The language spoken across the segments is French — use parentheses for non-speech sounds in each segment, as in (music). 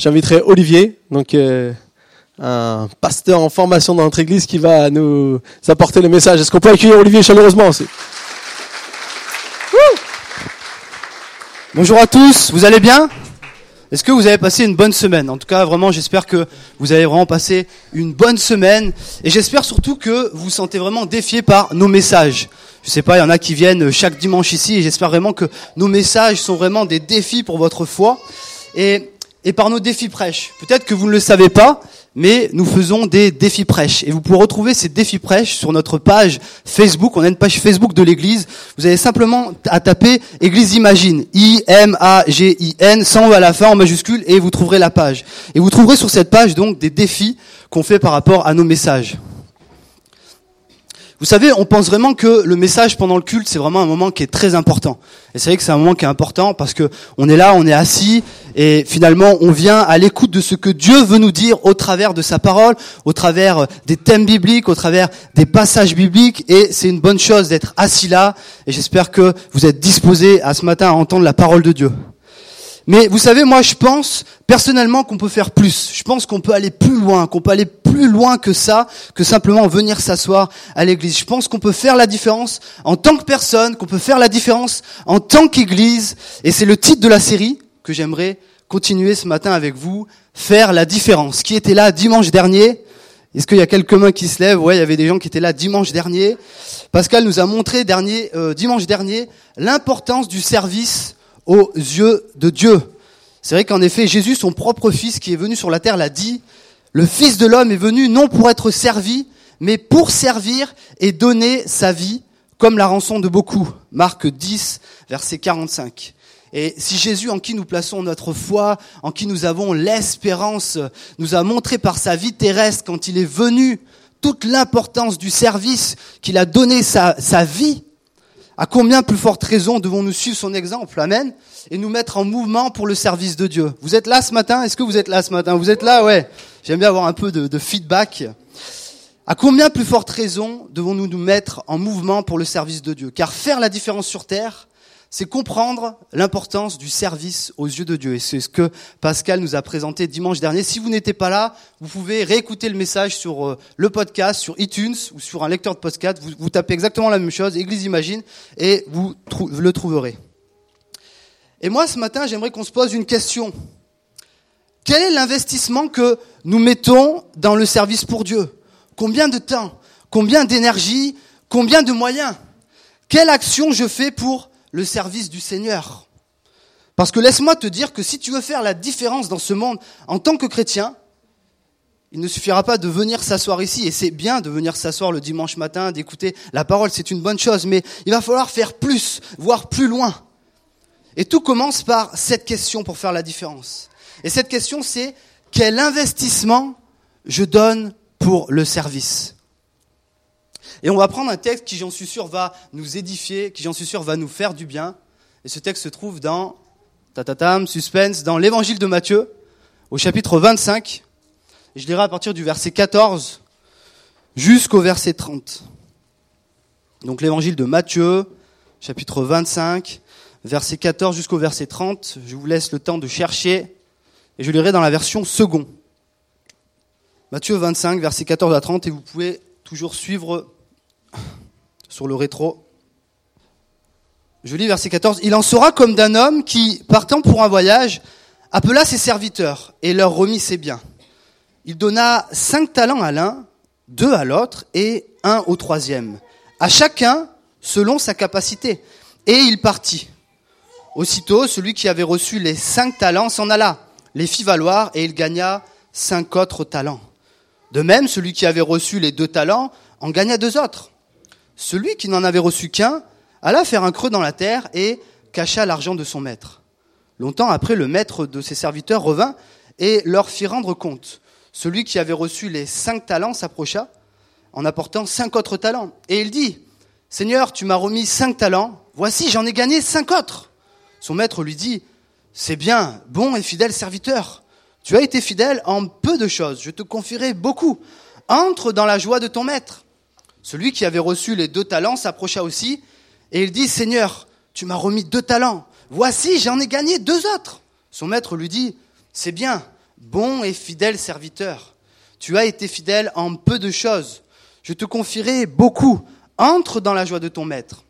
j'inviterai Olivier, donc euh, un pasteur en formation dans notre église qui va nous apporter le message. Est-ce qu'on peut accueillir Olivier chaleureusement aussi? Bonjour à tous, vous allez bien? Est-ce que vous avez passé une bonne semaine? En tout cas, vraiment, j'espère que vous avez vraiment passé une bonne semaine. Et j'espère surtout que vous vous sentez vraiment défiés par nos messages. Je sais pas, il y en a qui viennent chaque dimanche ici et j'espère vraiment que nos messages sont vraiment des défis pour votre foi. Et et par nos défis prêches. Peut-être que vous ne le savez pas, mais nous faisons des défis prêches. Et vous pouvez retrouver ces défis prêches sur notre page Facebook. On a une page Facebook de l'Église. Vous avez simplement à taper Église Imagine, I-M-A-G-I-N, sans à la fin en majuscule, et vous trouverez la page. Et vous trouverez sur cette page donc des défis qu'on fait par rapport à nos messages. Vous savez, on pense vraiment que le message pendant le culte, c'est vraiment un moment qui est très important. Et c'est vrai que c'est un moment qui est important parce que on est là, on est assis, et finalement, on vient à l'écoute de ce que Dieu veut nous dire au travers de sa parole, au travers des thèmes bibliques, au travers des passages bibliques, et c'est une bonne chose d'être assis là, et j'espère que vous êtes disposés à ce matin à entendre la parole de Dieu. Mais vous savez, moi je pense personnellement qu'on peut faire plus. Je pense qu'on peut aller plus loin, qu'on peut aller plus loin que ça, que simplement venir s'asseoir à l'église. Je pense qu'on peut faire la différence en tant que personne, qu'on peut faire la différence en tant qu'église. Et c'est le titre de la série que j'aimerais continuer ce matin avec vous, faire la différence. Qui était là dimanche dernier? Est-ce qu'il y a quelques mains qui se lèvent? Ouais, il y avait des gens qui étaient là dimanche dernier. Pascal nous a montré euh, dimanche dernier l'importance du service aux yeux de Dieu. C'est vrai qu'en effet, Jésus, son propre Fils qui est venu sur la terre, l'a dit, le Fils de l'homme est venu non pour être servi, mais pour servir et donner sa vie comme la rançon de beaucoup. Marc 10, verset 45. Et si Jésus, en qui nous plaçons notre foi, en qui nous avons l'espérance, nous a montré par sa vie terrestre, quand il est venu, toute l'importance du service, qu'il a donné sa, sa vie, à combien plus forte raison devons-nous suivre son exemple? Amen. Et nous mettre en mouvement pour le service de Dieu. Vous êtes là ce matin? Est-ce que vous êtes là ce matin? Vous êtes là? Ouais. J'aime bien avoir un peu de, feedback. À combien plus forte raison devons-nous nous mettre en mouvement pour le service de Dieu? Car faire la différence sur terre, c'est comprendre l'importance du service aux yeux de Dieu. Et c'est ce que Pascal nous a présenté dimanche dernier. Si vous n'étiez pas là, vous pouvez réécouter le message sur euh, le podcast, sur iTunes ou sur un lecteur de podcast. Vous, vous tapez exactement la même chose, Église Imagine, et vous le trouverez. Et moi, ce matin, j'aimerais qu'on se pose une question. Quel est l'investissement que nous mettons dans le service pour Dieu? Combien de temps? Combien d'énergie? Combien de moyens? Quelle action je fais pour le service du Seigneur. Parce que laisse-moi te dire que si tu veux faire la différence dans ce monde en tant que chrétien, il ne suffira pas de venir s'asseoir ici, et c'est bien de venir s'asseoir le dimanche matin, d'écouter la parole, c'est une bonne chose, mais il va falloir faire plus, voire plus loin. Et tout commence par cette question pour faire la différence. Et cette question, c'est quel investissement je donne pour le service? Et on va prendre un texte qui, j'en suis sûr, va nous édifier, qui, j'en suis sûr, va nous faire du bien. Et ce texte se trouve dans, tatatam, suspense, dans l'évangile de Matthieu, au chapitre 25. Et je lirai à partir du verset 14 jusqu'au verset 30. Donc l'évangile de Matthieu, chapitre 25, verset 14 jusqu'au verset 30. Je vous laisse le temps de chercher et je lirai dans la version second. Matthieu 25, verset 14 à 30, et vous pouvez toujours suivre sur le rétro. Je lis verset 14. Il en sera comme d'un homme qui, partant pour un voyage, appela ses serviteurs et leur remit ses biens. Il donna cinq talents à l'un, deux à l'autre et un au troisième, à chacun selon sa capacité. Et il partit. Aussitôt, celui qui avait reçu les cinq talents s'en alla, les fit valoir et il gagna cinq autres talents. De même, celui qui avait reçu les deux talents en gagna deux autres. Celui qui n'en avait reçu qu'un alla faire un creux dans la terre et cacha l'argent de son maître. Longtemps après, le maître de ses serviteurs revint et leur fit rendre compte. Celui qui avait reçu les cinq talents s'approcha en apportant cinq autres talents. Et il dit, Seigneur, tu m'as remis cinq talents, voici, j'en ai gagné cinq autres. Son maître lui dit, C'est bien, bon et fidèle serviteur. Tu as été fidèle en peu de choses, je te confierai beaucoup. Entre dans la joie de ton maître. Celui qui avait reçu les deux talents s'approcha aussi, et il dit, Seigneur, tu m'as remis deux talents. Voici, j'en ai gagné deux autres. Son maître lui dit, c'est bien, Bon et fidèle serviteur. Tu as été fidèle en peu de choses. Je te confierai beaucoup. Entre dans la joie de ton maître.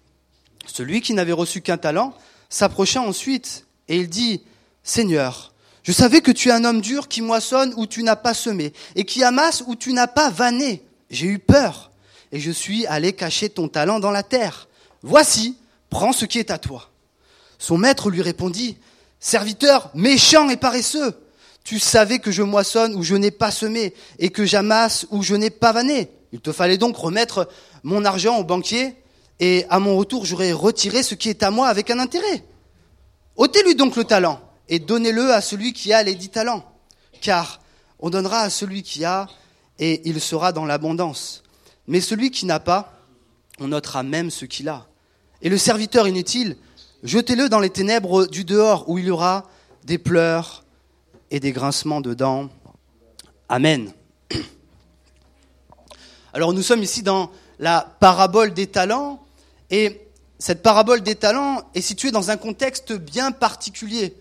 Celui qui n'avait reçu qu'un talent s'approcha ensuite et il dit, Seigneur, je savais que tu es un homme dur qui moissonne où tu n'as pas semé et qui amasse où tu n'as pas vanné. J'ai eu peur et je suis allé cacher ton talent dans la terre. Voici, prends ce qui est à toi. Son maître lui répondit, Serviteur méchant et paresseux, tu savais que je moissonne où je n'ai pas semé et que j'amasse où je n'ai pas vanné. Il te fallait donc remettre mon argent au banquier et à mon retour j'aurais retiré ce qui est à moi avec un intérêt. ôtez-lui donc le talent et donnez-le à celui qui a les dix talents, car on donnera à celui qui a et il sera dans l'abondance. Mais celui qui n'a pas, on notera même ce qu'il a. Et le serviteur inutile, jetez-le dans les ténèbres du dehors où il y aura des pleurs et des grincements de dents. Amen. (clears throat) Alors nous sommes ici dans la parabole des talents, et cette parabole des talents est située dans un contexte bien particulier,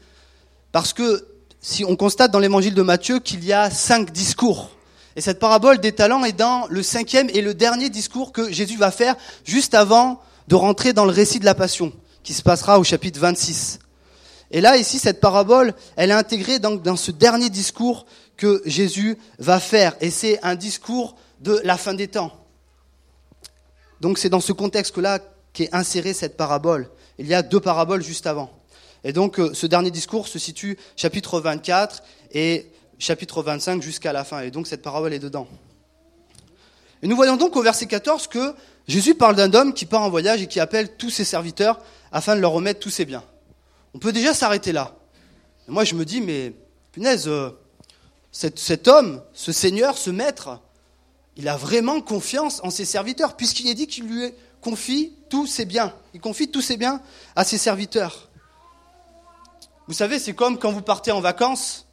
parce que si on constate dans l'évangile de Matthieu qu'il y a cinq discours, et cette parabole des talents est dans le cinquième et le dernier discours que Jésus va faire juste avant de rentrer dans le récit de la Passion, qui se passera au chapitre 26. Et là, ici, cette parabole, elle est intégrée donc dans ce dernier discours que Jésus va faire. Et c'est un discours de la fin des temps. Donc c'est dans ce contexte-là qu'est insérée cette parabole. Il y a deux paraboles juste avant. Et donc euh, ce dernier discours se situe chapitre 24 et chapitre 25 jusqu'à la fin. Et donc cette parabole est dedans. Et nous voyons donc au verset 14 que Jésus parle d'un homme qui part en voyage et qui appelle tous ses serviteurs afin de leur remettre tous ses biens. On peut déjà s'arrêter là. Moi je me dis, mais punaise, euh, cet homme, ce Seigneur, ce Maître, il a vraiment confiance en ses serviteurs, puisqu'il est dit qu'il lui confie tous ses biens. Il confie tous ses biens à ses serviteurs. Vous savez, c'est comme quand vous partez en vacances.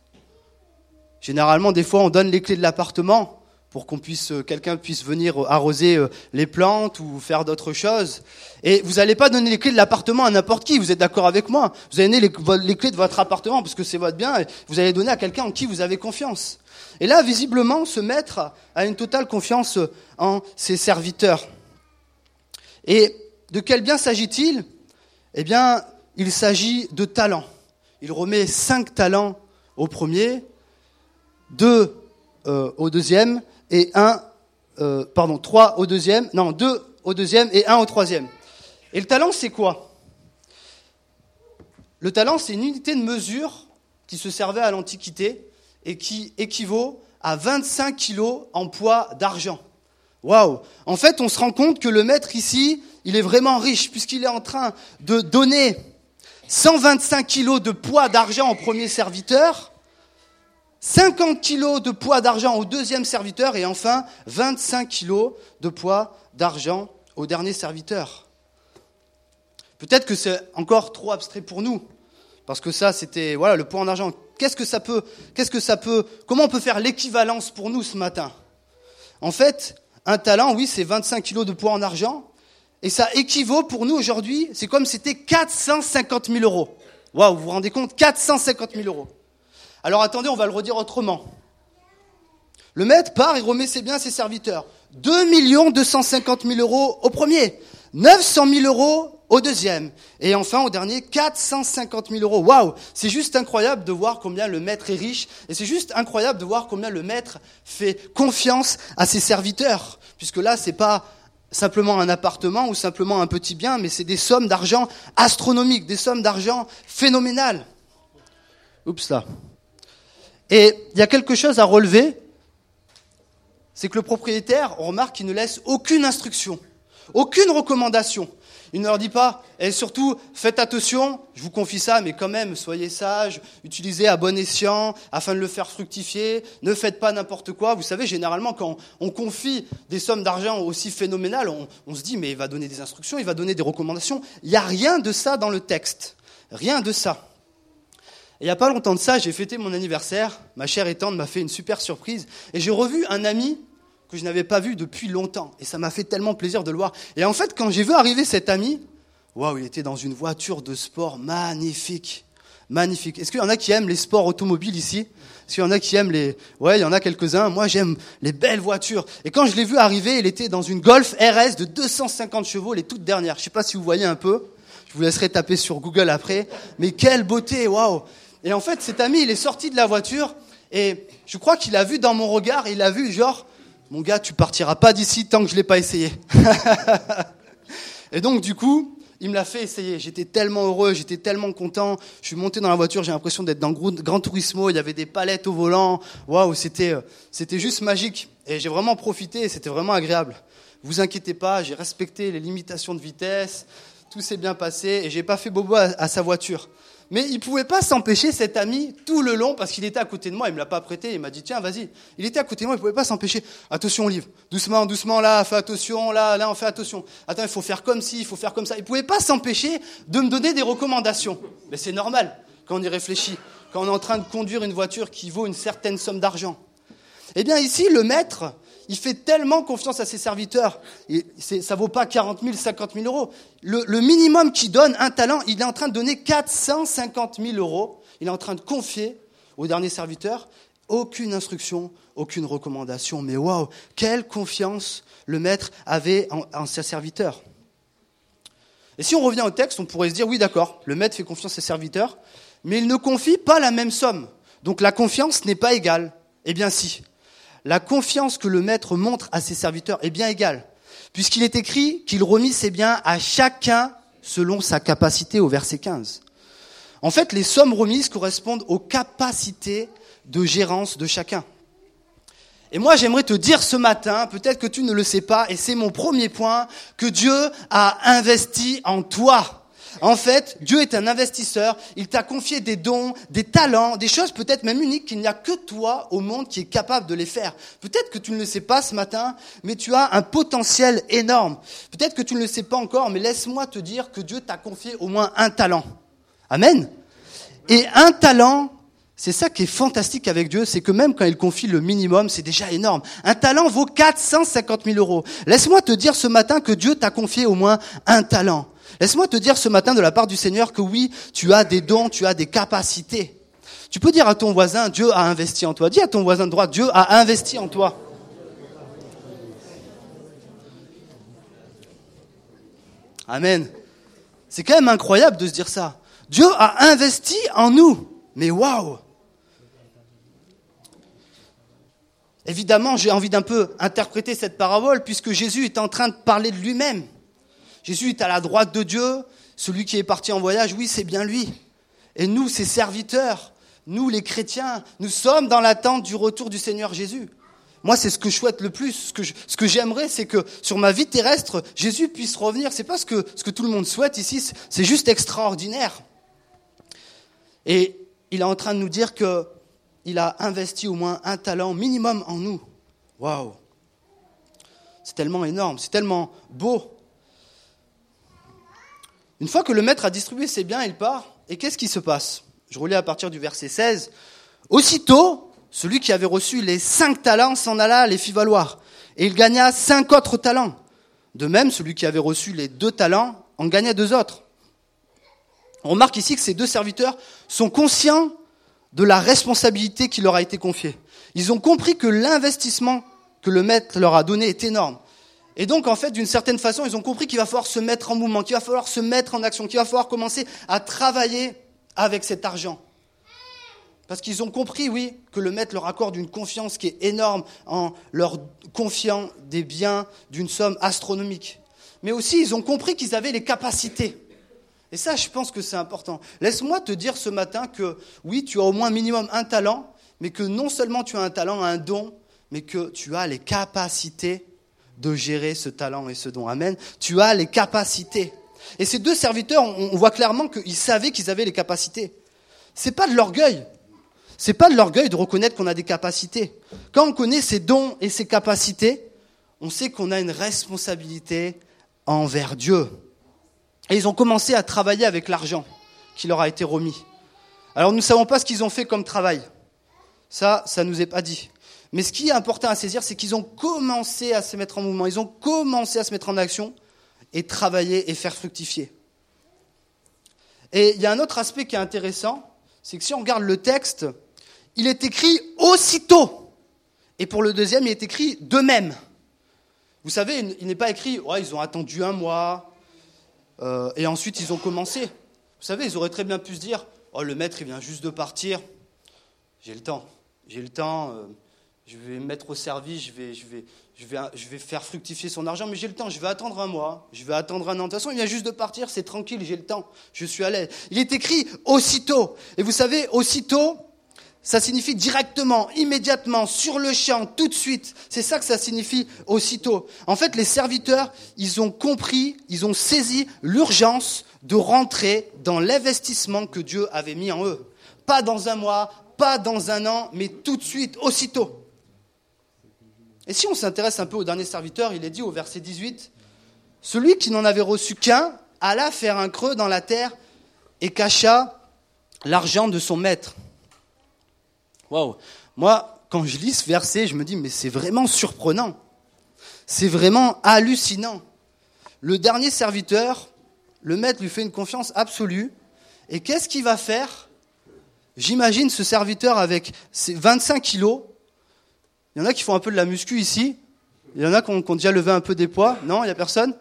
Généralement, des fois, on donne les clés de l'appartement pour qu'on puisse, euh, quelqu'un puisse venir arroser euh, les plantes ou faire d'autres choses. Et vous n'allez pas donner les clés de l'appartement à n'importe qui. Vous êtes d'accord avec moi Vous allez donner les, clés de votre appartement parce que c'est votre bien. Et vous allez donner à quelqu'un en qui vous avez confiance. Et là, visiblement, ce maître a une totale confiance en ses serviteurs. Et de quel bien s'agit-il? Eh bien, il s'agit de talents. Il remet cinq talents au premier, deux euh, au deuxième et un, euh, pardon, trois au deuxième, non, deux au deuxième et un au troisième. Et le talent, c'est quoi? Le talent, c'est une unité de mesure qui se servait à l'Antiquité et qui équivaut à 25 kilos en poids d'argent. Waouh En fait, on se rend compte que le maître ici, il est vraiment riche puisqu'il est en train de donner 125 kilos de poids d'argent au premier serviteur, 50 kilos de poids d'argent au deuxième serviteur et enfin 25 kilos de poids d'argent au dernier serviteur. Peut-être que c'est encore trop abstrait pour nous, parce que ça, c'était voilà le poids en argent. Qu'est-ce que ça peut, qu'est-ce que ça peut, comment on peut faire l'équivalence pour nous ce matin? En fait, un talent, oui, c'est 25 kilos de poids en argent, et ça équivaut pour nous aujourd'hui, c'est comme si c'était 450 000 euros. Waouh, vous vous rendez compte? 450 000 euros. Alors attendez, on va le redire autrement. Le maître part et remet ses biens à ses serviteurs. 2 250 000 euros au premier, 900 000 euros au deuxième, et enfin au dernier, 450 000 euros. Waouh C'est juste incroyable de voir combien le maître est riche, et c'est juste incroyable de voir combien le maître fait confiance à ses serviteurs, puisque là, c'est pas simplement un appartement ou simplement un petit bien, mais c'est des sommes d'argent astronomiques, des sommes d'argent phénoménales. Oups là. Et il y a quelque chose à relever, c'est que le propriétaire, on remarque qu'il ne laisse aucune instruction, aucune recommandation. Il ne leur dit pas, et surtout, faites attention, je vous confie ça, mais quand même, soyez sages, utilisez à bon escient, afin de le faire fructifier, ne faites pas n'importe quoi. Vous savez, généralement, quand on confie des sommes d'argent aussi phénoménales, on, se dit, mais il va donner des instructions, il va donner des recommandations. Il n'y a rien de ça dans le texte. Rien de ça. Il n'y a pas longtemps de ça, j'ai fêté mon anniversaire, ma chère étante m'a fait une super surprise, et j'ai revu un ami que je n'avais pas vu depuis longtemps. Et ça m'a fait tellement plaisir de le voir. Et en fait, quand j'ai vu arriver cet ami, waouh, il était dans une voiture de sport magnifique. Magnifique. Est-ce qu'il y en a qui aiment les sports automobiles ici? Est-ce qu'il y en a qui aiment les... Ouais, il y en a quelques-uns. Moi, j'aime les belles voitures. Et quand je l'ai vu arriver, il était dans une Golf RS de 250 chevaux, les toutes dernières. Je sais pas si vous voyez un peu. Je vous laisserai taper sur Google après. Mais quelle beauté, waouh Et en fait, cet ami, il est sorti de la voiture et je crois qu'il a vu dans mon regard, il a vu genre, mon gars, tu partiras pas d'ici tant que je l'ai pas essayé. (laughs) et donc, du coup, il me l'a fait essayer. J'étais tellement heureux, j'étais tellement content. Je suis monté dans la voiture, j'ai l'impression d'être dans Grand Turismo. Il y avait des palettes au volant. Waouh, c'était, euh, c'était juste magique. Et j'ai vraiment profité et c'était vraiment agréable. Vous inquiétez pas, j'ai respecté les limitations de vitesse. Tout s'est bien passé et j'ai pas fait bobo à sa voiture. Mais il pouvait pas s'empêcher, cet ami, tout le long, parce qu'il était à côté de moi, il me l'a pas prêté, il m'a dit, tiens, vas-y. Il était à côté de moi, il pouvait pas s'empêcher. Attention, Olive. Doucement, doucement, là, fais attention, là, là, on fait attention. Attends, il faut faire comme ci, il faut faire comme ça. Il pouvait pas s'empêcher de me donner des recommandations. Mais c'est normal, quand on y réfléchit. Quand on est en train de conduire une voiture qui vaut une certaine somme d'argent. Eh bien, ici, le maître, il fait tellement confiance à ses serviteurs. Et ça vaut pas 40 000, 50 000 euros. Le, minimum qu'il donne, un talent, il est en train de donner 450 000 euros. Il est en train de confier au dernier serviteur aucune instruction, aucune recommandation. Mais waouh, quelle confiance le maître avait en ses serviteurs. Et si on revient au texte, on pourrait se dire, oui d'accord, le maître fait confiance à ses serviteurs, mais il ne confie pas la même somme. Donc la confiance n'est pas égale. Eh bien si la confiance que le maître montre à ses serviteurs est bien égale, puisqu'il est écrit qu'il remit ses biens à chacun selon sa capacité au verset 15. En fait, les sommes remises correspondent aux capacités de gérance de chacun. Et moi, j'aimerais te dire ce matin, peut-être que tu ne le sais pas, et c'est mon premier point, que Dieu a investi en toi. En fait, Dieu est un investisseur, il t'a confié des dons, des talents, des choses peut-être même uniques qu'il n'y a que toi au monde qui est capable de les faire. Peut-être que tu ne le sais pas ce matin, mais tu as un potentiel énorme. Peut-être que tu ne le sais pas encore, mais laisse-moi te dire que Dieu t'a confié au moins un talent. Amen. Et un talent, c'est ça qui est fantastique avec Dieu, c'est que même quand il confie le minimum, c'est déjà énorme. Un talent vaut 450 000 euros. Laisse-moi te dire ce matin que Dieu t'a confié au moins un talent. Laisse-moi te dire ce matin de la part du Seigneur que oui, tu as des dons, tu as des capacités. Tu peux dire à ton voisin, Dieu a investi en toi. Dis à ton voisin de droite, Dieu a investi en toi. Amen. C'est quand même incroyable de se dire ça. Dieu a investi en nous. Mais waouh Évidemment, j'ai envie d'un peu interpréter cette parabole puisque Jésus est en train de parler de lui-même. Jésus est à la droite de Dieu, celui qui est parti en voyage, oui, c'est bien lui. Et nous, ses serviteurs, nous les chrétiens, nous sommes dans l'attente du retour du Seigneur Jésus. Moi, c'est ce que je souhaite le plus. Ce que, j'aimerais, c'est que sur ma vie terrestre, Jésus puisse revenir. C'est pas ce que, ce que tout le monde souhaite ici. C'est juste extraordinaire. Et il est en train de nous dire que il a investi au moins un talent minimum en nous. Waouh! C'est tellement énorme, c'est tellement beau. Une fois que le maître a distribué ses biens, il part. Et qu'est-ce qui se passe? Je relis à partir du verset 16. Aussitôt, celui qui avait reçu les cinq talents s'en alla, les fit valoir. Et il gagna cinq autres talents. De même, celui qui avait reçu les deux talents en gagna deux autres. On remarque ici que ces deux serviteurs sont conscients de la responsabilité qui leur a été confiée. Ils ont compris que l'investissement que le maître leur a donné est énorme. Et donc, en fait, d'une certaine façon, ils ont compris qu'il va falloir se mettre en mouvement, qu'il va falloir se mettre en action, qu'il va falloir commencer à travailler avec cet argent. Parce qu'ils ont compris, oui, que le maître leur accorde une confiance qui est énorme en leur confiant des biens d'une somme astronomique. Mais aussi, ils ont compris qu'ils avaient les capacités. Et ça, je pense que c'est important. Laisse-moi te dire ce matin que, oui, tu as au moins minimum un talent, mais que non seulement tu as un talent, un don, mais que tu as les capacités de gérer ce talent et ce don. Amen. Tu as les capacités. Et ces deux serviteurs, on voit clairement qu'ils savaient qu'ils avaient les capacités. C'est pas de l'orgueil. C'est pas de l'orgueil de reconnaître qu'on a des capacités. Quand on connaît ses dons et ses capacités, on sait qu'on a une responsabilité envers Dieu. Et ils ont commencé à travailler avec l'argent qui leur a été remis. Alors nous ne savons pas ce qu'ils ont fait comme travail. Ça, ça nous est pas dit. Mais ce qui est important à saisir, c'est qu'ils ont commencé à se mettre en mouvement, ils ont commencé à se mettre en action et travailler et faire fructifier. Et il y a un autre aspect qui est intéressant, c'est que si on regarde le texte, il est écrit aussitôt. Et pour le deuxième, il est écrit de même. Vous savez, il n'est pas écrit, ouais, ils ont attendu un mois, euh, et ensuite ils ont commencé. Vous savez, ils auraient très bien pu se dire, oh, le maître, il vient juste de partir, j'ai le temps, j'ai le temps, euh, je vais me mettre au service, je, vais, je vais faire fructifier son argent, mais j'ai le temps, je vais attendre un mois, je vais attendre un an. De toute façon, il vient juste de partir, c'est tranquille, j'ai le temps, je suis à l'aise. Il est écrit aussitôt. Et vous savez, aussitôt, ça signifie directement, immédiatement, sur le champ, tout de suite. C'est ça que ça signifie aussitôt. En fait, les serviteurs, ils ont compris, ils ont saisi l'urgence de rentrer dans l'investissement que Dieu avait mis en eux. Pas dans un mois, pas dans un an, mais tout de suite, aussitôt. Et si on s'intéresse un peu au dernier serviteur, il est dit au verset 18, Celui qui n'en avait reçu qu'un alla faire un creux dans la terre et cacha l'argent de son maître. Waouh Moi, quand je lis ce verset, je me dis, mais c'est vraiment surprenant. C'est vraiment hallucinant. Le dernier serviteur, le maître lui fait une confiance absolue. Et qu'est-ce qu'il va faire? J'imagine ce serviteur avec ses 25 kilos. Il y en a qui font un peu de la muscu ici. Il y en a qui ont, déjà levé un peu des poids. Non, il n'y a personne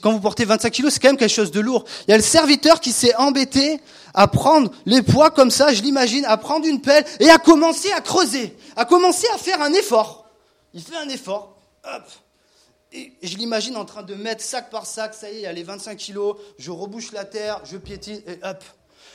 quand vous portez 25 kilos, c'est quand même quelque chose de lourd. Il y a le serviteur qui s'est embêté à prendre les poids comme ça, je l'imagine, à prendre une pelle et à commencer à creuser, à commencer à faire un effort. Il fait un effort, hop. Et je l'imagine en train de mettre sac par sac, ça y est, il y a les 25 kilos, je rebouche la terre, je piétine, et hop.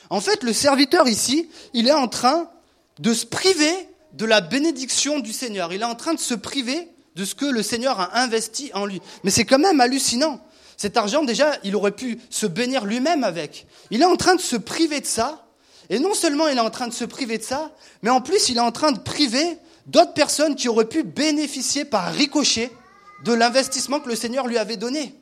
En fait, le serviteur ici, il est en train de se priver de la bénédiction du Seigneur. Il est en train de se priver de ce que le Seigneur a investi en lui. Mais c'est quand même hallucinant. Cet argent, déjà, il aurait pu se bénir lui-même avec. Il est en train de se priver de ça. Et non seulement il est en train de se priver de ça, mais en plus il est en train de priver d'autres personnes qui auraient pu bénéficier par ricochet de l'investissement que le Seigneur lui avait donné.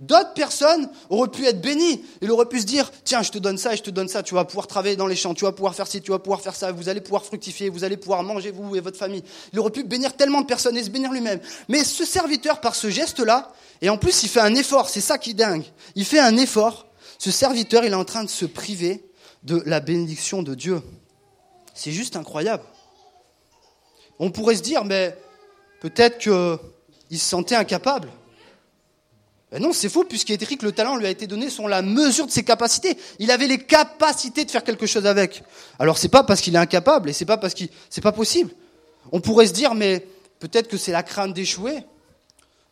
D'autres personnes auraient pu être bénies. Il aurait pu se dire, tiens, je te donne ça et je te donne ça, tu vas pouvoir travailler dans les champs, tu vas pouvoir faire ci, tu vas pouvoir faire ça, vous allez pouvoir fructifier, vous allez pouvoir manger, vous et votre famille. Il aurait pu bénir tellement de personnes et se bénir lui-même. Mais ce serviteur, par ce geste-là, et en plus, il fait un effort, c'est ça qui est dingue. Il fait un effort. Ce serviteur, il est en train de se priver de la bénédiction de Dieu. C'est juste incroyable. On pourrait se dire, mais peut-être qu'il se sentait incapable. Ben non, c'est faux, puisqu'il est écrit que le talent lui a été donné selon la mesure de ses capacités. Il avait les capacités de faire quelque chose avec. Alors c'est pas parce qu'il est incapable, et c'est pas parce qu'il, c'est pas possible. On pourrait se dire, mais peut-être que c'est la crainte d'échouer.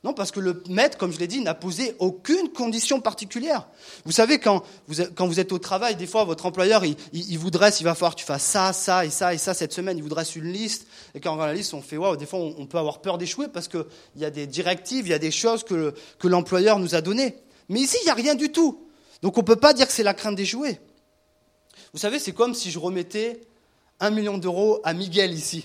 Non, parce que le maître, comme je l'ai dit, n'a posé aucune condition particulière. Vous savez, quand vous, êtes au travail, des fois, votre employeur, il, il, vous dresse, il va falloir que tu fasses ça, ça et ça et ça cette semaine. Il vous dresse une liste. Et quand on regarde la liste, on fait, waouh, des fois, on, peut avoir peur d'échouer parce qu'il y a des directives, il y a des choses que l'employeur nous a données. Mais ici, il n'y a rien du tout. Donc, on ne peut pas dire que c'est la crainte d'échouer. Vous savez, c'est comme si je remettais un million d'euros à Miguel ici.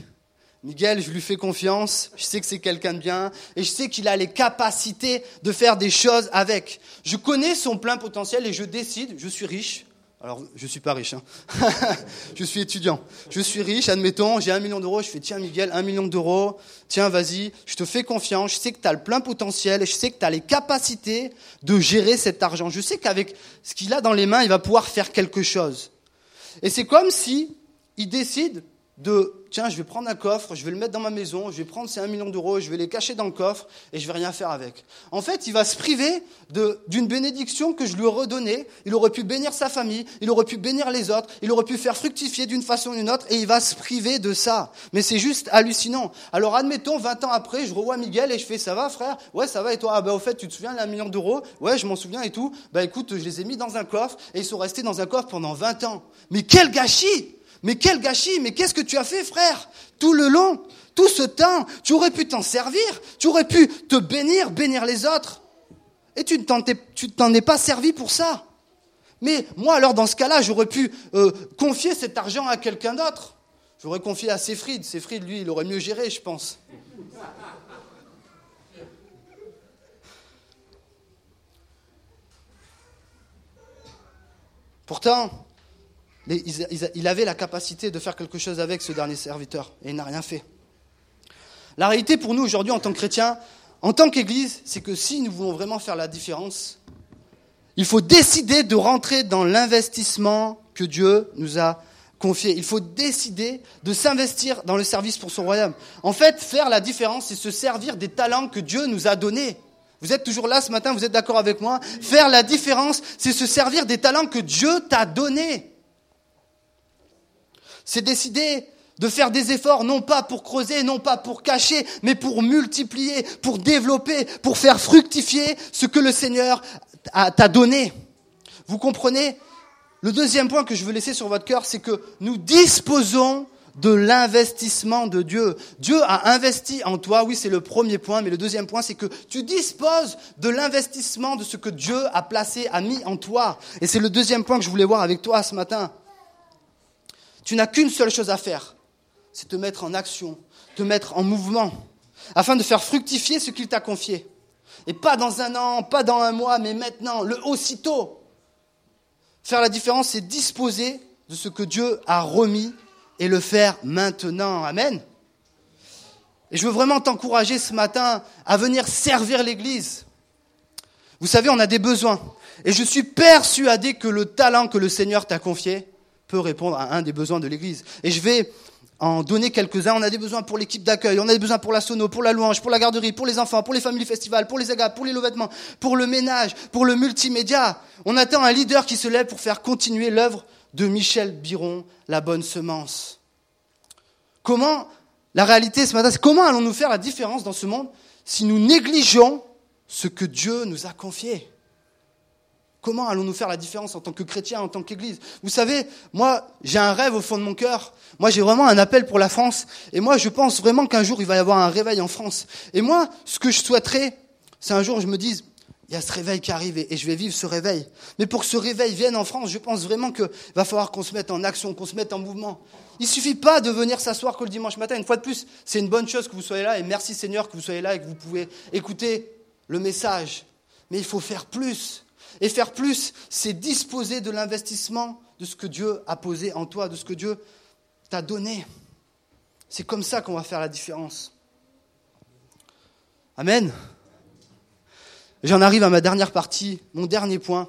Miguel, je lui fais confiance, je sais que c'est quelqu'un de bien, et je sais qu'il a les capacités de faire des choses avec. Je connais son plein potentiel et je décide, je suis riche, alors je ne suis pas riche, hein. (laughs) je suis étudiant, je suis riche, admettons, j'ai un million d'euros, je fais tiens Miguel, un million d'euros, tiens vas-y, je te fais confiance, je sais que tu as le plein potentiel je sais que tu as les capacités de gérer cet argent. Je sais qu'avec ce qu'il a dans les mains, il va pouvoir faire quelque chose. Et c'est comme si il décide de tiens, je vais prendre un coffre, je vais le mettre dans ma maison, je vais prendre ces 1 million d'euros, je vais les cacher dans le coffre et je vais rien faire avec. En fait, il va se priver d'une bénédiction que je lui ai redonnée. Il aurait pu bénir sa famille, il aurait pu bénir les autres, il aurait pu faire fructifier d'une façon ou d'une autre et il va se priver de ça. Mais c'est juste hallucinant. Alors admettons, 20 ans après, je revois Miguel et je fais ça va frère? Ouais, ça va et toi? Ah bah au fait, tu te souviens d'un million d'euros? Ouais, je m'en souviens et tout. Bah écoute, je les ai mis dans un coffre et ils sont restés dans un coffre pendant 20 ans. Mais quel gâchis mais quel gâchis, mais qu'est-ce que tu as fait, frère? Tout le long, tout ce temps, tu aurais pu t'en servir, tu aurais pu te bénir, bénir les autres. Et tu ne t'en es pas servi pour ça. Mais moi, alors, dans ce cas-là, j'aurais pu euh, confier cet argent à quelqu'un d'autre. J'aurais confié à Séfrid. Séfrid, lui, il aurait mieux géré, je pense. Pourtant, il avait la capacité de faire quelque chose avec ce dernier serviteur et il n'a rien fait. La réalité pour nous aujourd'hui en tant que chrétiens, en tant qu'Église, c'est que si nous voulons vraiment faire la différence, il faut décider de rentrer dans l'investissement que Dieu nous a confiés. Il faut décider de s'investir dans le service pour son royaume. En fait, faire la différence, c'est se servir des talents que Dieu nous a donnés. Vous êtes toujours là ce matin, vous êtes d'accord avec moi Faire la différence, c'est se servir des talents que Dieu t'a donnés. C'est décider de faire des efforts, non pas pour creuser, non pas pour cacher, mais pour multiplier, pour développer, pour faire fructifier ce que le Seigneur t'a donné. Vous comprenez? Le deuxième point que je veux laisser sur votre cœur, c'est que nous disposons de l'investissement de Dieu. Dieu a investi en toi, oui c'est le premier point, mais le deuxième point c'est que tu disposes de l'investissement de ce que Dieu a placé, a mis en toi. Et c'est le deuxième point que je voulais voir avec toi ce matin. Tu n'as qu'une seule chose à faire, c'est te mettre en action, te mettre en mouvement, afin de faire fructifier ce qu'il t'a confié. Et pas dans un an, pas dans un mois, mais maintenant, le aussitôt. Faire la différence, c'est disposer de ce que Dieu a remis et le faire maintenant. Amen. Et je veux vraiment t'encourager ce matin à venir servir l'Église. Vous savez, on a des besoins. Et je suis persuadé que le talent que le Seigneur t'a confié peut répondre à un des besoins de l'Église. Et je vais en donner quelques-uns. On a des besoins pour l'équipe d'accueil, on a des besoins pour la sono, pour la louange, pour la garderie, pour les enfants, pour les familles festivals, pour les agapes, pour les vêtements, pour le ménage, pour le multimédia. On attend un leader qui se lève pour faire continuer l'œuvre de Michel Biron, La Bonne Semence. Comment, la réalité ce matin, comment allons-nous faire la différence dans ce monde si nous négligeons ce que Dieu nous a confié? Comment allons-nous faire la différence en tant que chrétien, en tant qu'Église? Vous savez, moi, j'ai un rêve au fond de mon cœur. Moi, j'ai vraiment un appel pour la France. Et moi, je pense vraiment qu'un jour, il va y avoir un réveil en France. Et moi, ce que je souhaiterais, c'est un jour, je me dise, il y a ce réveil qui arrive et je vais vivre ce réveil. Mais pour que ce réveil vienne en France, je pense vraiment qu'il va falloir qu'on se mette en action, qu'on se mette en mouvement. Il suffit pas de venir s'asseoir que le dimanche matin. Une fois de plus, c'est une bonne chose que vous soyez là et merci Seigneur que vous soyez là et que vous pouvez écouter le message. Mais il faut faire plus. Et faire plus, c'est disposer de l'investissement de ce que Dieu a posé en toi, de ce que Dieu t'a donné. C'est comme ça qu'on va faire la différence. Amen. J'en arrive à ma dernière partie, mon dernier point.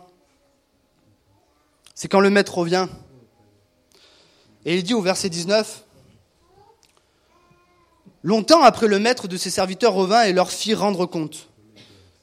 C'est quand le maître revient. Et il dit au verset 19, Longtemps après le maître de ses serviteurs revint et leur fit rendre compte.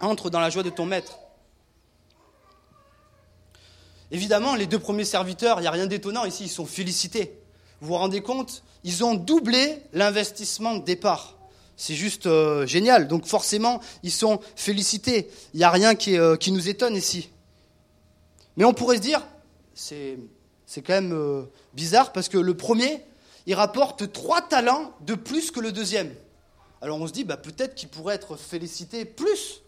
entre dans la joie de ton maître. Évidemment, les deux premiers serviteurs, il n'y a rien d'étonnant ici, ils sont félicités. Vous vous rendez compte Ils ont doublé l'investissement de départ. C'est juste euh, génial. Donc forcément, ils sont félicités. Il n'y a rien qui, euh, qui, nous étonne ici. Mais on pourrait se dire, c'est, c'est quand même euh, bizarre parce que le premier, il rapporte trois talents de plus que le deuxième. Alors on se dit, bah, peut-être qu'il pourrait être félicité plus.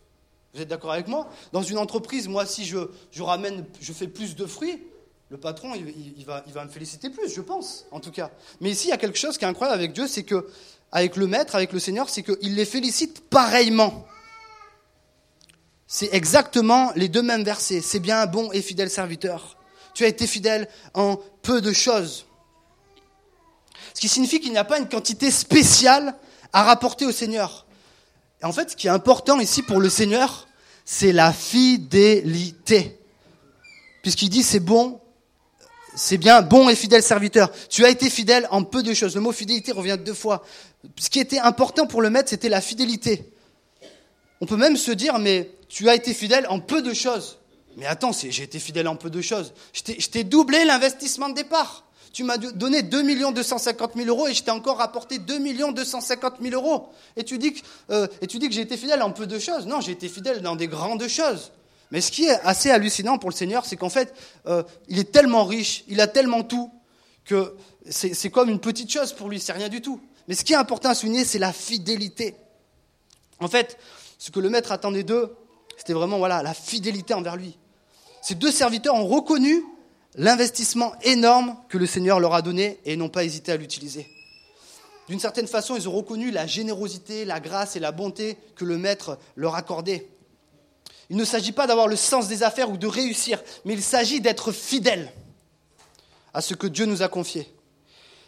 Vous êtes d'accord avec moi? Dans une entreprise, moi, si je, ramène, je fais plus de fruits, le patron, il, va, il va me féliciter plus, je pense, en tout cas. Mais ici, il y a quelque chose qui est incroyable avec Dieu, c'est que, avec le Maître, avec le Seigneur, c'est qu'il les félicite pareillement. C'est exactement les deux mêmes versets. C'est bien un bon et fidèle serviteur. Tu as été fidèle en peu de choses. Ce qui signifie qu'il n'y a pas une quantité spéciale à rapporter au Seigneur en fait, ce qui est important ici pour le Seigneur, c'est la fidélité. Puisqu'il dit c'est bon, c'est bien, bon et fidèle serviteur. Tu as été fidèle en peu de choses. Le mot fidélité revient deux fois. Ce qui était important pour le maître, c'était la fidélité. On peut même se dire, mais tu as été fidèle en peu de choses. Mais attends, j'ai été fidèle en peu de choses. Je t'ai doublé l'investissement de départ. Tu m'as donné 2 250 000 euros et je t'ai encore rapporté 2 250 000 euros. Et tu dis que, euh, que j'ai été fidèle en peu de choses. Non, j'ai été fidèle dans des grandes choses. Mais ce qui est assez hallucinant pour le Seigneur, c'est qu'en fait, euh, il est tellement riche, il a tellement tout, que c'est comme une petite chose pour lui, c'est rien du tout. Mais ce qui est important à souligner, c'est la fidélité. En fait, ce que le maître attendait d'eux, c'était vraiment voilà, la fidélité envers lui. Ces deux serviteurs ont reconnu l'investissement énorme que le Seigneur leur a donné et n'ont pas hésité à l'utiliser. D'une certaine façon, ils ont reconnu la générosité, la grâce et la bonté que le Maître leur accordait. Il ne s'agit pas d'avoir le sens des affaires ou de réussir, mais il s'agit d'être fidèle à ce que Dieu nous a confié.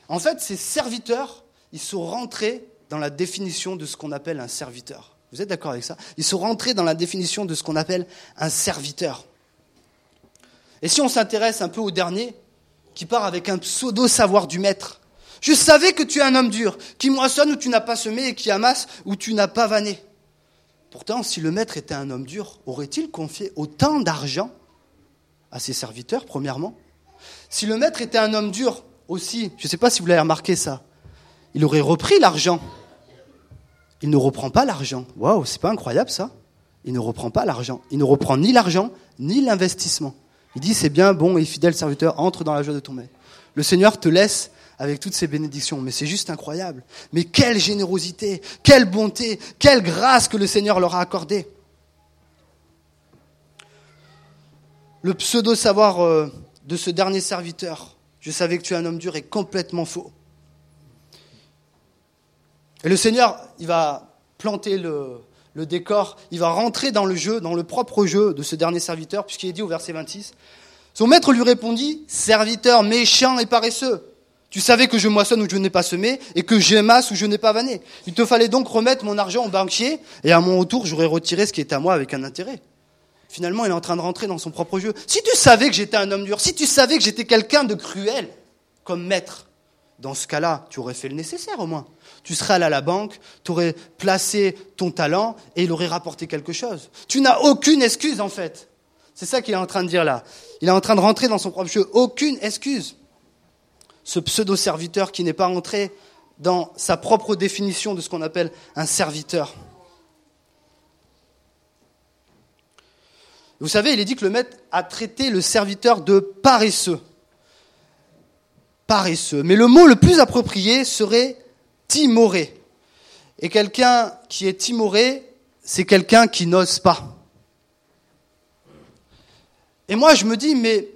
En fait, ces serviteurs, ils sont rentrés dans la définition de ce qu'on appelle un serviteur. Vous êtes d'accord avec ça? Ils sont rentrés dans la définition de ce qu'on appelle un serviteur. Et si on s'intéresse un peu au dernier, qui part avec un pseudo-savoir du maître, je savais que tu es un homme dur, qui moissonne où tu n'as pas semé et qui amasse où tu n'as pas vanné. Pourtant, si le maître était un homme dur, aurait-il confié autant d'argent à ses serviteurs, premièrement? Si le maître était un homme dur aussi, je ne sais pas si vous l'avez remarqué ça, il aurait repris l'argent. Il ne reprend pas l'argent. Waouh, c'est pas incroyable ça? Il ne reprend pas l'argent. Il ne reprend ni l'argent, ni l'investissement. Il dit, c'est bien, bon et fidèle serviteur, entre dans la joie de ton maître. Le Seigneur te laisse avec toutes ces bénédictions. Mais c'est juste incroyable. Mais quelle générosité, quelle bonté, quelle grâce que le Seigneur leur a accordée. Le pseudo-savoir euh, de ce dernier serviteur, je savais que tu es un homme dur, est complètement faux. Et le Seigneur, il va planter le, le décor, il va rentrer dans le jeu, dans le propre jeu de ce dernier serviteur, puisqu'il est dit au verset 26, son maître lui répondit, serviteur méchant et paresseux, tu savais que je moissonne où je n'ai pas semé et que j'émasse où je n'ai pas vanné. Il te fallait donc remettre mon argent au banquier et à mon retour, j'aurais retiré ce qui est à moi avec un intérêt. Finalement, il est en train de rentrer dans son propre jeu. Si tu savais que j'étais un homme dur, si tu savais que j'étais quelqu'un de cruel comme maître, dans ce cas-là, tu aurais fait le nécessaire au moins. Tu serais allé à la banque, tu aurais placé ton talent et il aurait rapporté quelque chose. Tu n'as aucune excuse en fait. C'est ça qu'il est en train de dire là. Il est en train de rentrer dans son propre jeu. Aucune excuse ce pseudo-serviteur qui n'est pas entré dans sa propre définition de ce qu'on appelle un serviteur. Vous savez, il est dit que le maître a traité le serviteur de paresseux. Mais le mot le plus approprié serait timoré. Et quelqu'un qui est timoré, c'est quelqu'un qui n'ose pas. Et moi, je me dis, mais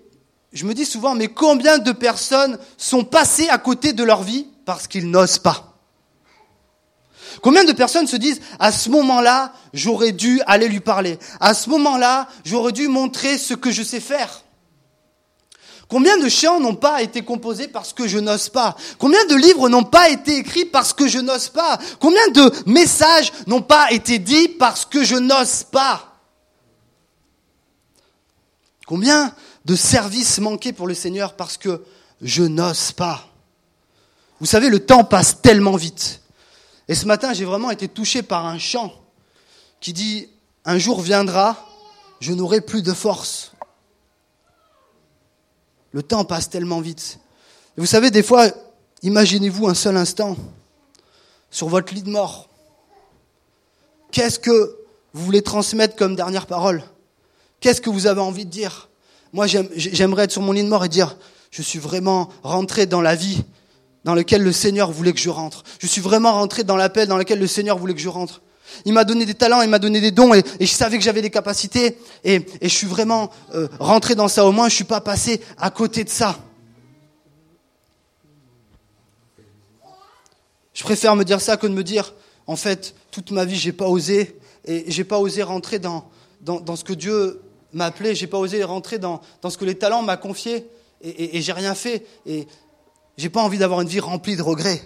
je me dis souvent, mais combien de personnes sont passées à côté de leur vie parce qu'ils n'osent pas? Combien de personnes se disent, à ce moment-là, j'aurais dû aller lui parler. À ce moment-là, j'aurais dû montrer ce que je sais faire. Combien de chants n'ont pas été composés parce que je n'ose pas? Combien de livres n'ont pas été écrits parce que je n'ose pas? Combien de messages n'ont pas été dits parce que je n'ose pas? Combien de services manqués pour le Seigneur parce que je n'ose pas? Vous savez, le temps passe tellement vite. Et ce matin, j'ai vraiment été touché par un chant qui dit, un jour viendra, je n'aurai plus de force. Le temps passe tellement vite. Vous savez, des fois, imaginez-vous un seul instant sur votre lit de mort. Qu'est-ce que vous voulez transmettre comme dernière parole? Qu'est-ce que vous avez envie de dire? Moi, j'aimerais être sur mon lit de mort et dire, je suis vraiment rentré dans la vie dans laquelle le Seigneur voulait que je rentre. Je suis vraiment rentré dans l'appel dans lequel le Seigneur voulait que je rentre. Il m'a donné des talents, il m'a donné des dons, et, je savais que j'avais des capacités, et, je suis vraiment euh, rentré dans ça. Au moins, je suis pas passé à côté de ça. Je préfère me dire ça que de me dire, en fait, toute ma vie, j'ai pas osé, et j'ai pas osé rentrer dans, dans, ce que Dieu m'a appelé, j'ai pas osé rentrer dans, dans ce que les talents m'a confié et, et, j'ai rien fait et j'ai pas envie d'avoir une vie remplie de regrets.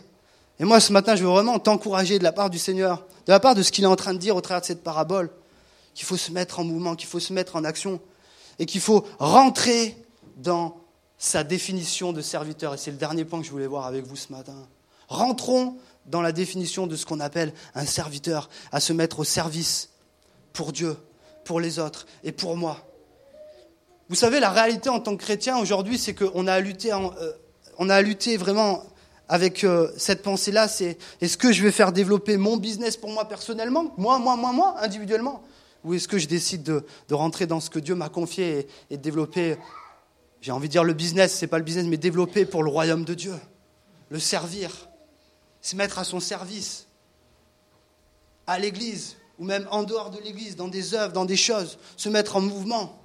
Et moi ce matin, je veux vraiment t'encourager de la part du Seigneur, de la part de ce qu'il est en train de dire au travers de cette parabole, qu'il faut se mettre en mouvement, qu'il faut se mettre en action et qu'il faut rentrer dans sa définition de serviteur. Et c'est le dernier point que je voulais voir avec vous ce matin. Rentrons dans la définition de ce qu'on appelle un serviteur, à se mettre au service pour Dieu, pour les autres et pour moi. Vous savez, la réalité en tant que chrétien aujourd'hui, c'est qu'on a à lutter, euh, on a à lutter vraiment avec euh, cette pensée-là. C'est est-ce que je vais faire développer mon business pour moi personnellement, moi, moi, moi, moi, individuellement, ou est-ce que je décide de, rentrer dans ce que Dieu m'a confié et, et, de développer, j'ai envie de dire le business, c'est pas le business, mais développer pour le royaume de Dieu, le servir, se mettre à son service, à l'Église, ou même en dehors de l'Église, dans des œuvres, dans des choses, se mettre en mouvement.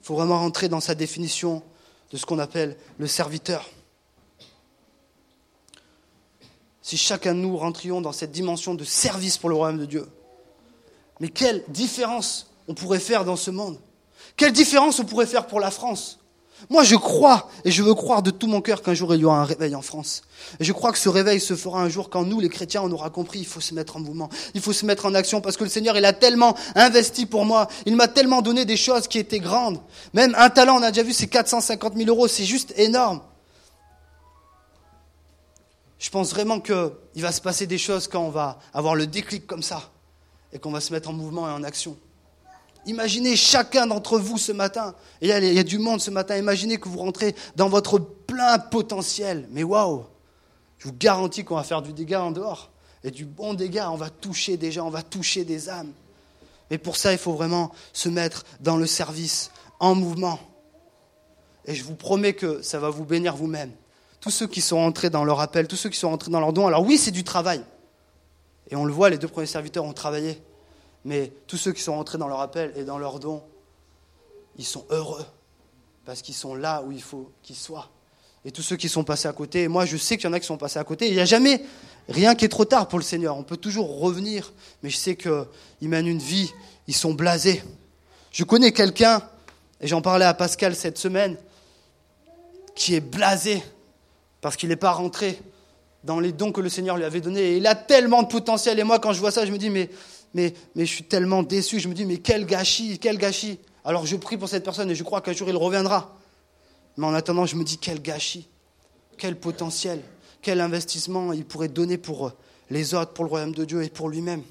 Il faut vraiment rentrer dans sa définition de ce qu'on appelle le serviteur. Si chacun de nous rentrions dans cette dimension de service pour le royaume de Dieu, mais quelle différence on pourrait faire dans ce monde? Quelle différence on pourrait faire pour la France? Moi, je crois, et je veux croire de tout mon cœur qu'un jour il y aura un réveil en France. Et je crois que ce réveil se fera un jour quand nous, les chrétiens, on aura compris, il faut se mettre en mouvement, il faut se mettre en action, parce que le Seigneur, il a tellement investi pour moi, il m'a tellement donné des choses qui étaient grandes. Même un talent, on a déjà vu, c'est 450 000 euros, c'est juste énorme. Je pense vraiment qu'il va se passer des choses quand on va avoir le déclic comme ça et qu'on va se mettre en mouvement et en action. Imaginez chacun d'entre vous ce matin, et il y, a, il y, a, du monde ce matin, imaginez que vous rentrez dans votre plein potentiel. Mais waouh, je vous garantis qu'on va faire du dégât en dehors, et du bon dégât, on va toucher des gens, on va toucher des âmes. Mais pour ça, il faut vraiment se mettre dans le service, en mouvement. Et je vous promets que ça va vous bénir vous-même. Tous ceux qui sont entrés dans leur appel, tous ceux qui sont entrés dans leur don, alors oui, c'est du travail. Et on le voit, les deux premiers serviteurs ont travaillé. Mais tous ceux qui sont rentrés dans leur appel et dans leur don, ils sont heureux. Parce qu'ils sont là où il faut qu'ils soient. Et tous ceux qui sont passés à côté, moi je sais qu'il y en a qui sont passés à côté, il n'y a jamais rien qui est trop tard pour le Seigneur. On peut toujours revenir, mais je sais qu'ils mènent une vie, ils sont blasés. Je connais quelqu'un, et j'en parlais à Pascal cette semaine, qui est blasé parce qu'il n'est pas rentré dans les dons que le Seigneur lui avait donnés. Et il a tellement de potentiel. Et moi, quand je vois ça, je me dis, mais, mais, je suis tellement déçu. Je me dis, mais quel gâchis, quel gâchis. Alors je prie pour cette personne et je crois qu'un jour il reviendra. Mais en attendant, je me dis, quel gâchis, quel potentiel, quel investissement il pourrait donner pour les autres, pour le royaume de Dieu et pour lui-même.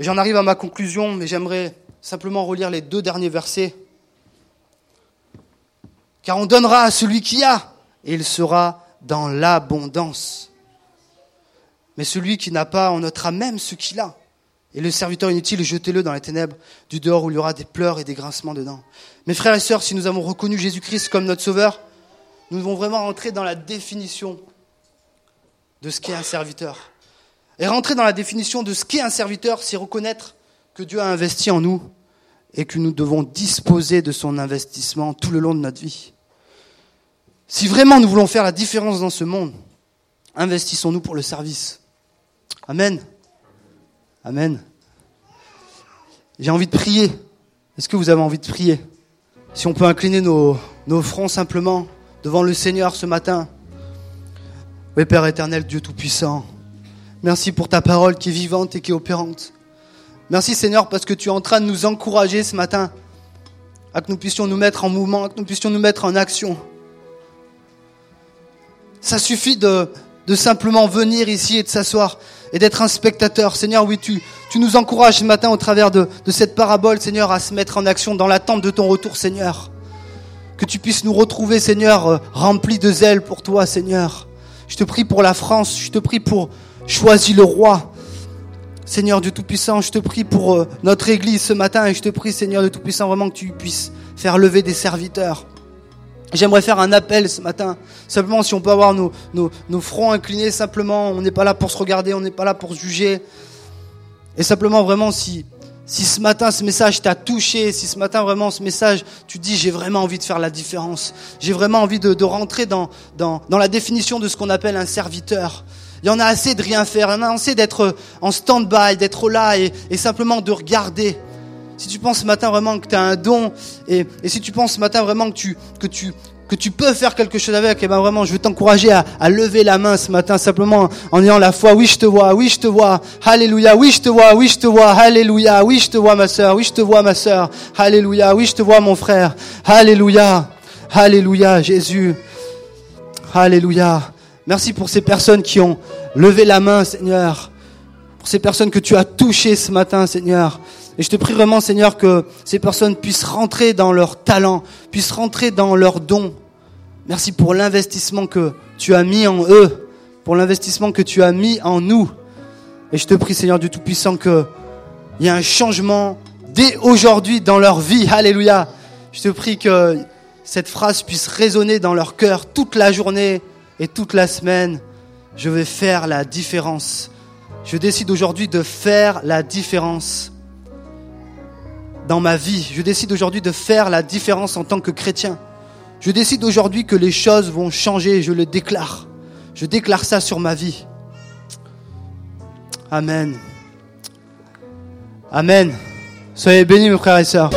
J'en arrive à ma conclusion, mais j'aimerais simplement relire les deux derniers versets car on donnera à celui qui a, et il sera dans l'abondance. Mais celui qui n'a pas, on notera même ce qu'il a. Et le serviteur inutile, jetez-le dans les ténèbres du dehors où il y aura des pleurs et des grincements dedans. Mes frères et sœurs, si nous avons reconnu Jésus-Christ comme notre Sauveur, nous devons vraiment rentrer dans la définition de ce qu'est un serviteur. Et rentrer dans la définition de ce qu'est un serviteur, c'est reconnaître que Dieu a investi en nous et que nous devons disposer de son investissement tout le long de notre vie. Si vraiment nous voulons faire la différence dans ce monde, investissons-nous pour le service. Amen. Amen. J'ai envie de prier. Est-ce que vous avez envie de prier? Si on peut incliner nos, nos fronts simplement devant le Seigneur ce matin. Oui, Père éternel, Dieu Tout-Puissant, merci pour ta parole qui est vivante et qui est opérante. Merci Seigneur parce que tu es en train de nous encourager ce matin à que nous puissions nous mettre en mouvement, à que nous puissions nous mettre en action. Ça suffit de, de simplement venir ici et de s'asseoir et d'être un spectateur. Seigneur, oui, tu, tu nous encourages ce matin au travers de, cette parabole, Seigneur, à se mettre en action dans l'attente de ton retour, Seigneur. Que tu puisses nous retrouver, Seigneur, euh, remplis de zèle pour toi, Seigneur. Je te prie pour la France, je te prie pour choisir le roi. Seigneur Dieu Tout-Puissant, je te prie pour euh, notre Église ce matin et je te prie, Seigneur Dieu Tout-Puissant, vraiment que tu puisses faire lever des serviteurs. J'aimerais faire un appel ce matin. Simplement, si on peut avoir nos, nos, nos fronts inclinés, simplement, on n'est pas là pour se regarder, on n'est pas là pour juger. Et simplement, vraiment, si, si ce matin ce message t'a touché, si ce matin vraiment ce message, tu dis j'ai vraiment envie de faire la différence, j'ai vraiment envie de, de rentrer dans, dans, dans la définition de ce qu'on appelle un serviteur. Il y en a assez de rien faire, il y en a assez d'être en stand-by, d'être là et, et simplement de regarder. Si tu penses ce matin vraiment que tu as un don et, si tu penses ce matin vraiment que tu, que tu, que tu peux faire quelque chose avec, et eh ben vraiment, je veux t'encourager à, à, lever la main ce matin simplement en ayant la foi. Oui, je te vois. Oui, je te vois. Alléluia. Oui, je te vois. Oui, je te vois. Alléluia. Oui, je te vois, ma sœur. Oui, je te vois, ma sœur. Alléluia. Oui, je te vois, mon frère. Alléluia. Alléluia, Jésus. Alléluia. Merci pour ces personnes qui ont levé la main, Seigneur. Pour ces personnes que tu as touchées ce matin, Seigneur. Et je te prie vraiment, Seigneur, que ces personnes puissent rentrer dans leur talent, puissent rentrer dans leurs dons. Merci pour l'investissement que tu as mis en eux, pour l'investissement que tu as mis en nous. Et je te prie, Seigneur du Tout-Puissant, qu'il y ait un changement dès aujourd'hui dans leur vie. Alléluia. Je te prie que cette phrase puisse résonner dans leur cœur toute la journée et toute la semaine. Je vais faire la différence. Je décide aujourd'hui de faire la différence. Dans ma vie. Je décide aujourd'hui de faire la différence en tant que chrétien. Je décide aujourd'hui que les choses vont changer, je le déclare. Je déclare ça sur ma vie. Amen. Amen. Soyez bénis mes frères et sœurs.